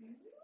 Mm-hmm.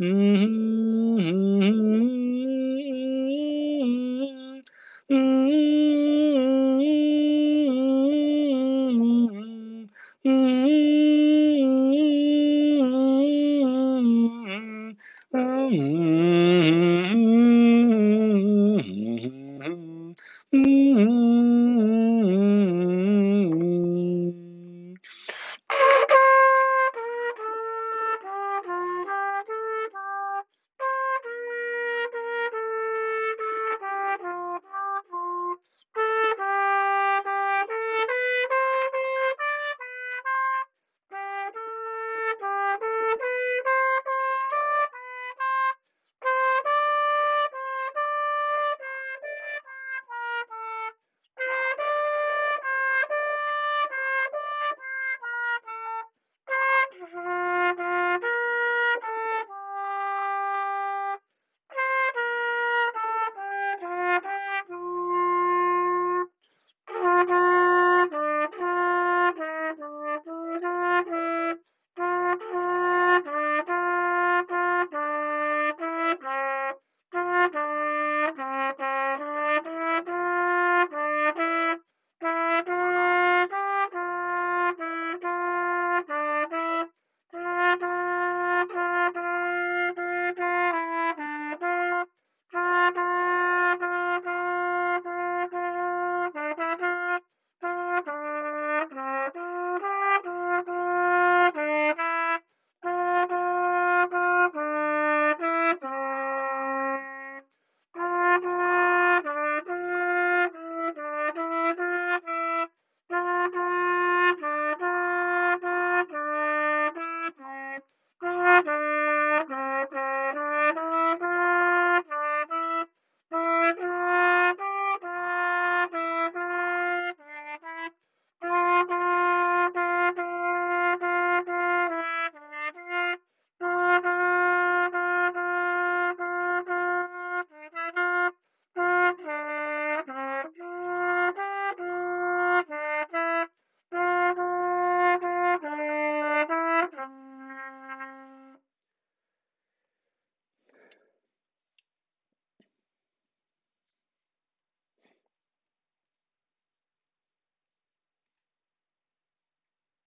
Mm-hmm. mm-hmm. mm-hmm. mm-hmm.